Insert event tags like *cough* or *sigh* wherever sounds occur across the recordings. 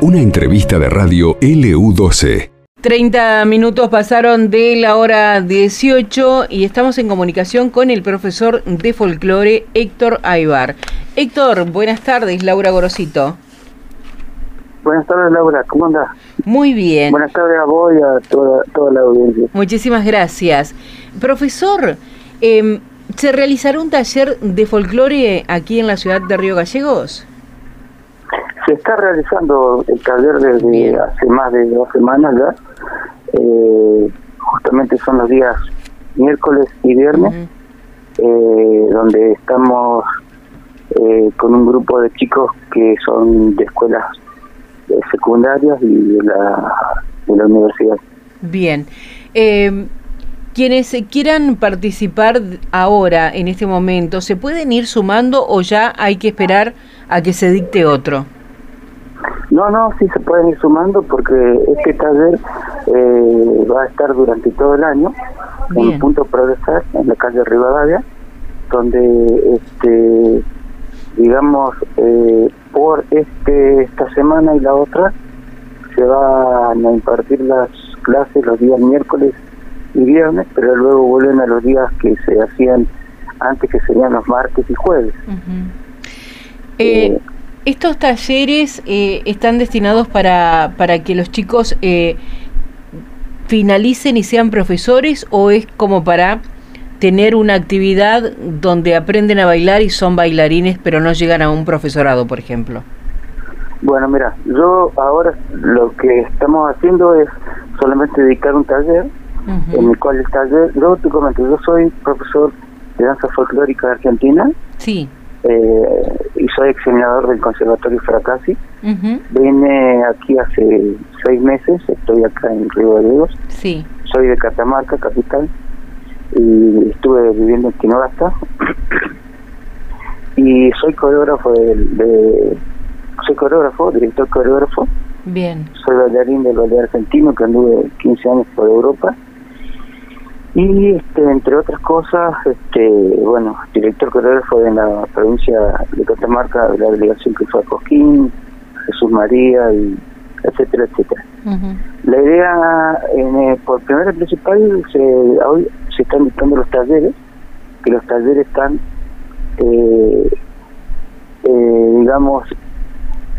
Una entrevista de radio LU12. 30 minutos pasaron de la hora 18 y estamos en comunicación con el profesor de folclore Héctor Aybar. Héctor, buenas tardes, Laura Gorosito. Buenas tardes, Laura, ¿cómo andas? Muy bien. Buenas tardes a vos y a toda, toda la audiencia. Muchísimas gracias. Profesor, eh, ¿se realizará un taller de folclore aquí en la ciudad de Río Gallegos? Se está realizando el taller desde Bien. hace más de dos semanas ya. Eh, justamente son los días miércoles y viernes, eh, donde estamos eh, con un grupo de chicos que son de escuelas eh, secundarias y de la, de la universidad. Bien. Eh, quienes quieran participar ahora, en este momento, ¿se pueden ir sumando o ya hay que esperar a que se dicte otro? No, no, sí se pueden ir sumando porque este taller eh, va a estar durante todo el año Bien. en Punto Progresar, en la calle Rivadavia, donde, este, digamos, eh, por este esta semana y la otra se van a impartir las clases los días miércoles y viernes, pero luego vuelven a los días que se hacían antes, que serían los martes y jueves. Eh, Eh, ¿Estos talleres eh, están destinados para, para que los chicos eh, finalicen y sean profesores o es como para tener una actividad donde aprenden a bailar y son bailarines pero no llegan a un profesorado, por ejemplo? Bueno, mira, yo ahora lo que estamos haciendo es solamente dedicar un taller, en el cual el taller, yo te comento, yo soy profesor de danza folclórica de Argentina Sí. eh, soy examinador del Conservatorio Fracassi. Ujú. Vine aquí hace seis meses, estoy acá en Río Gallegos, Sí. soy de Catamarca, capital, y estuve viviendo en Tinogasta. *clears throat* y soy coreógrafo de, de- soy coreógrafo, director coreógrafo Bien. soy bailarín del ballet argentino que anduve 15 años por Europa y entre otras cosas este bueno director coreógrafo de la provincia de Catamarca de la delegación que fue a Cosquín Jesús María y etcétera etcétera. La idea en, eh, por primera principal se hoy se están dictando los talleres que los talleres están eh, eh, digamos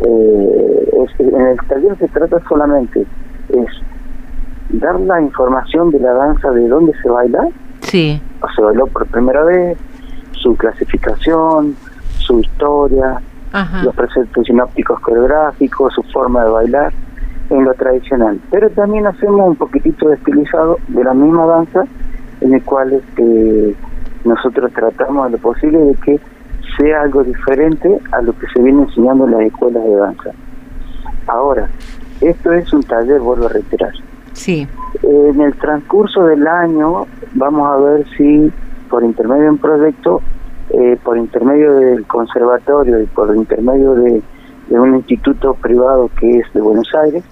eh, es- en el taller se trata solamente es dar la información de la danza de dónde se baila Sí. se bailó por primera vez su clasificación su historia Ajá. los preceptos sinópticos coreográficos, su forma de bailar en lo tradicional. Pero también hacemos un poquitito de estilizado de la misma danza, en el cual este, nosotros tratamos de lo posible de que sea algo diferente a lo que se viene enseñando en las escuelas de danza. Ahora, esto es un taller, vuelvo a reiterar. Sí. En el transcurso del año vamos a ver si por intermedio de un proyecto, eh, por intermedio del conservatorio y por intermedio de, de un instituto privado que es de Buenos Aires,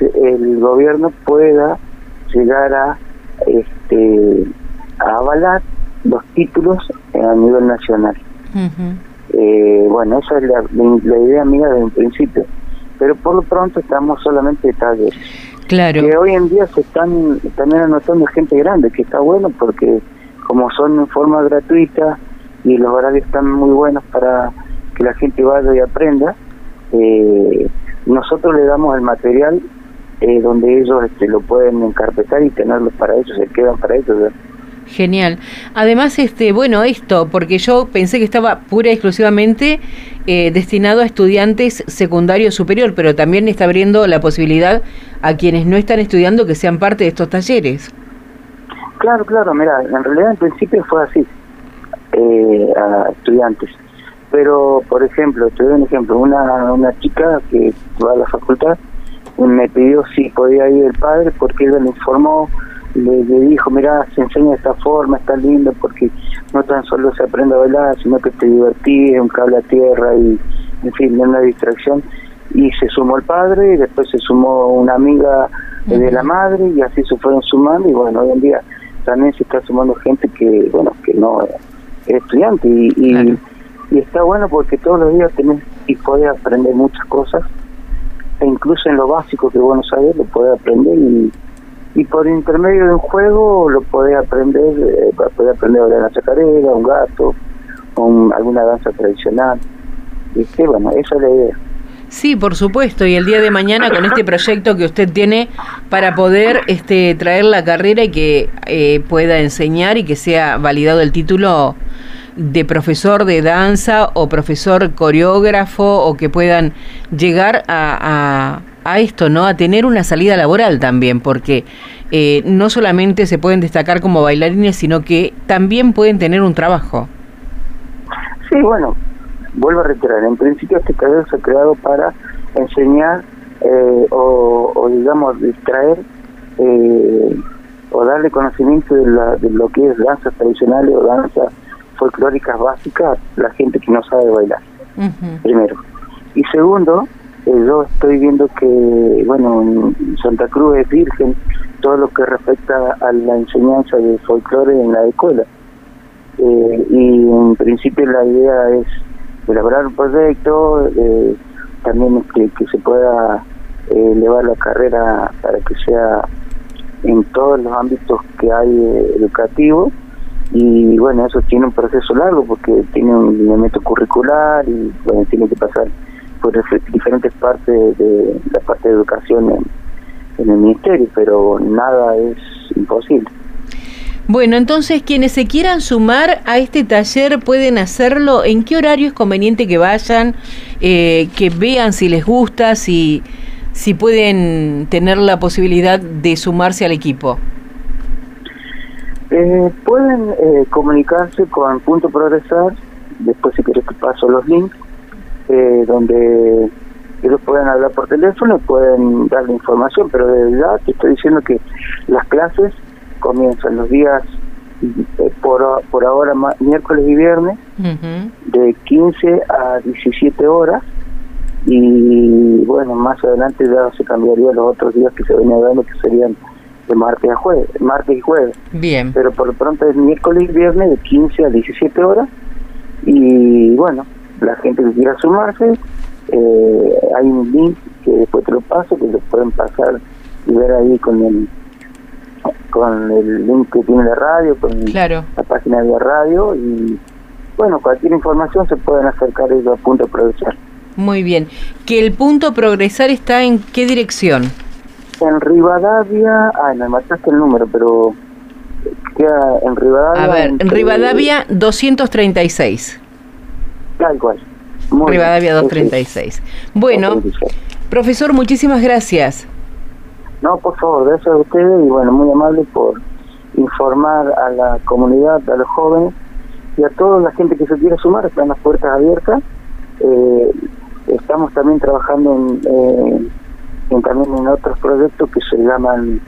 el gobierno pueda llegar a este a avalar los títulos a nivel nacional. Eh, bueno, esa es la, la idea mía desde un principio. Pero por lo pronto estamos solamente de talleres Que hoy en día se están también anotando gente grande, que está bueno porque como son en forma gratuita y los horarios están muy buenos para que la gente vaya y aprenda, eh, nosotros le damos el material eh, donde ellos este, lo pueden encarpetar y tenerlos para ellos, se quedan para ellos. Genial. Además, este, bueno, esto, porque yo pensé que estaba pura y exclusivamente eh, destinado a estudiantes secundario superior, pero también está abriendo la posibilidad a quienes no están estudiando que sean parte de estos talleres. Claro, claro, mira, en realidad en principio fue así, eh, a estudiantes. Pero, por ejemplo, te doy un ejemplo, una, una chica que va a la facultad me pidió si podía ir el padre porque él le informó, le, le dijo, mira, se enseña de esta forma, está lindo porque no tan solo se aprende a bailar, sino que te divertís, un cable a tierra y, en fin, una distracción. Y se sumó el padre y después se sumó una amiga eh, de la madre y así se fueron sumando y bueno, hoy en día también se está sumando gente que, bueno, que no es estudiante y, y, Claro. y está bueno porque todos los días tenés y podés aprender muchas cosas, e incluso en lo básico que vos no sabés lo podés aprender y, y por intermedio de un juego lo podés aprender, eh, podés aprender a la chacarera, un gato, o alguna danza tradicional. ¿Viste? Bueno, esa es la idea. Sí, por supuesto, y el día de mañana con este proyecto que usted tiene para poder este, traer la carrera y que eh, pueda enseñar y que sea validado el título de profesor de danza o profesor coreógrafo o que puedan llegar a, a, esto, ¿no? A tener una salida laboral también, porque eh, no solamente se pueden destacar como bailarines, sino que también pueden tener un trabajo. Sí, bueno, vuelvo a reiterar, en principio este taller se ha creado para enseñar eh, o, digamos, distraer eh, o darle conocimiento de, la, de lo que es danzas tradicionales o danzas folclóricas básicas a la gente que no sabe bailar, primero. Y segundo, yo estoy viendo que, bueno, en Santa Cruz es virgen todo lo que respecta a la enseñanza de folclore en la escuela. y en principio la idea es elaborar un proyecto, eh, también que, que se pueda eh, elevar la carrera para que sea en todos los ámbitos que hay eh, educativos y bueno, eso tiene un proceso largo porque tiene un lineamiento curricular y bueno, tiene que pasar por diferentes partes de la parte de educación en el ministerio, pero nada es imposible. Bueno, entonces quienes se quieran sumar a este taller pueden hacerlo. ¿En qué horario es conveniente que vayan? Eh, que vean si les gusta, si, si pueden tener la posibilidad de sumarse al equipo. Eh, pueden eh, comunicarse con Punto Progresar, después si quieres te paso los links, donde ellos pueden hablar por teléfono, pueden darle información, pero de verdad te estoy diciendo que las clases comienzan los días eh, por, por ahora miércoles y viernes de 15 a 17 horas y bueno más adelante ya se cambiaría los otros días que se venían dando que serían de martes a jueves martes y jueves. Bien. Pero por lo pronto es miércoles y viernes de 15 a 17 horas y bueno la gente que quiera sumarse eh, hay un link que después te lo paso que lo pueden pasar y ver ahí con el con el link que tiene la radio, con la página de radio y bueno, cualquier información se pueden acercar ellos a Punto Progresar. Muy bien. ¿Que el Punto Progresar está en qué dirección? En Rivadavia, ah, me mataste el número, pero queda en Rivadavia. A ver, en Rivadavia 236. Tal cual. Rivadavia 236. Bueno, profesor, muchísimas gracias. No, por favor, gracias a ustedes y bueno, muy amable por informar a la comunidad, a los jóvenes y a toda la gente que se quiera sumar, están las puertas abiertas. Eh, estamos también trabajando en, eh, en, también en otros proyectos que se llaman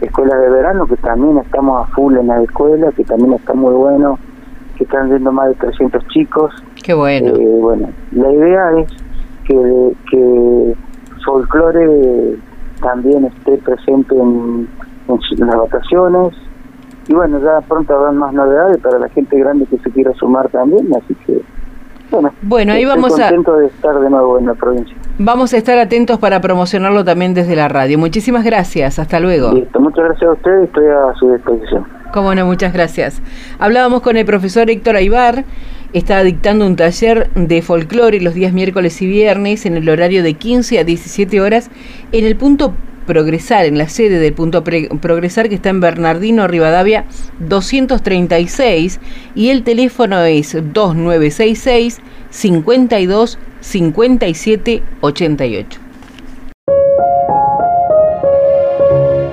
escuelas de verano, que también estamos a full en la escuela, que también está muy bueno, que están viendo más de 300 chicos. Qué bueno. Eh, bueno, la idea es que, que folclore también esté presente en, las vacaciones. Y bueno, ya pronto habrán más novedades para la gente grande que se quiera sumar también, así que bueno, bueno ahí vamos contento de estar de nuevo en la provincia. Vamos a estar atentos para promocionarlo también desde la radio. Muchísimas gracias, hasta luego. Listo, muchas gracias a ustedes, estoy a su disposición. Cómo no, muchas gracias. Hablábamos con el profesor Héctor Aybar, está dictando un taller de folclore los días miércoles y viernes en el horario de 15 a 17 horas en el punto Progresar, en la sede del punto Progresar que está en Bernardino Rivadavia 236 y el teléfono es 2966 52 57 88.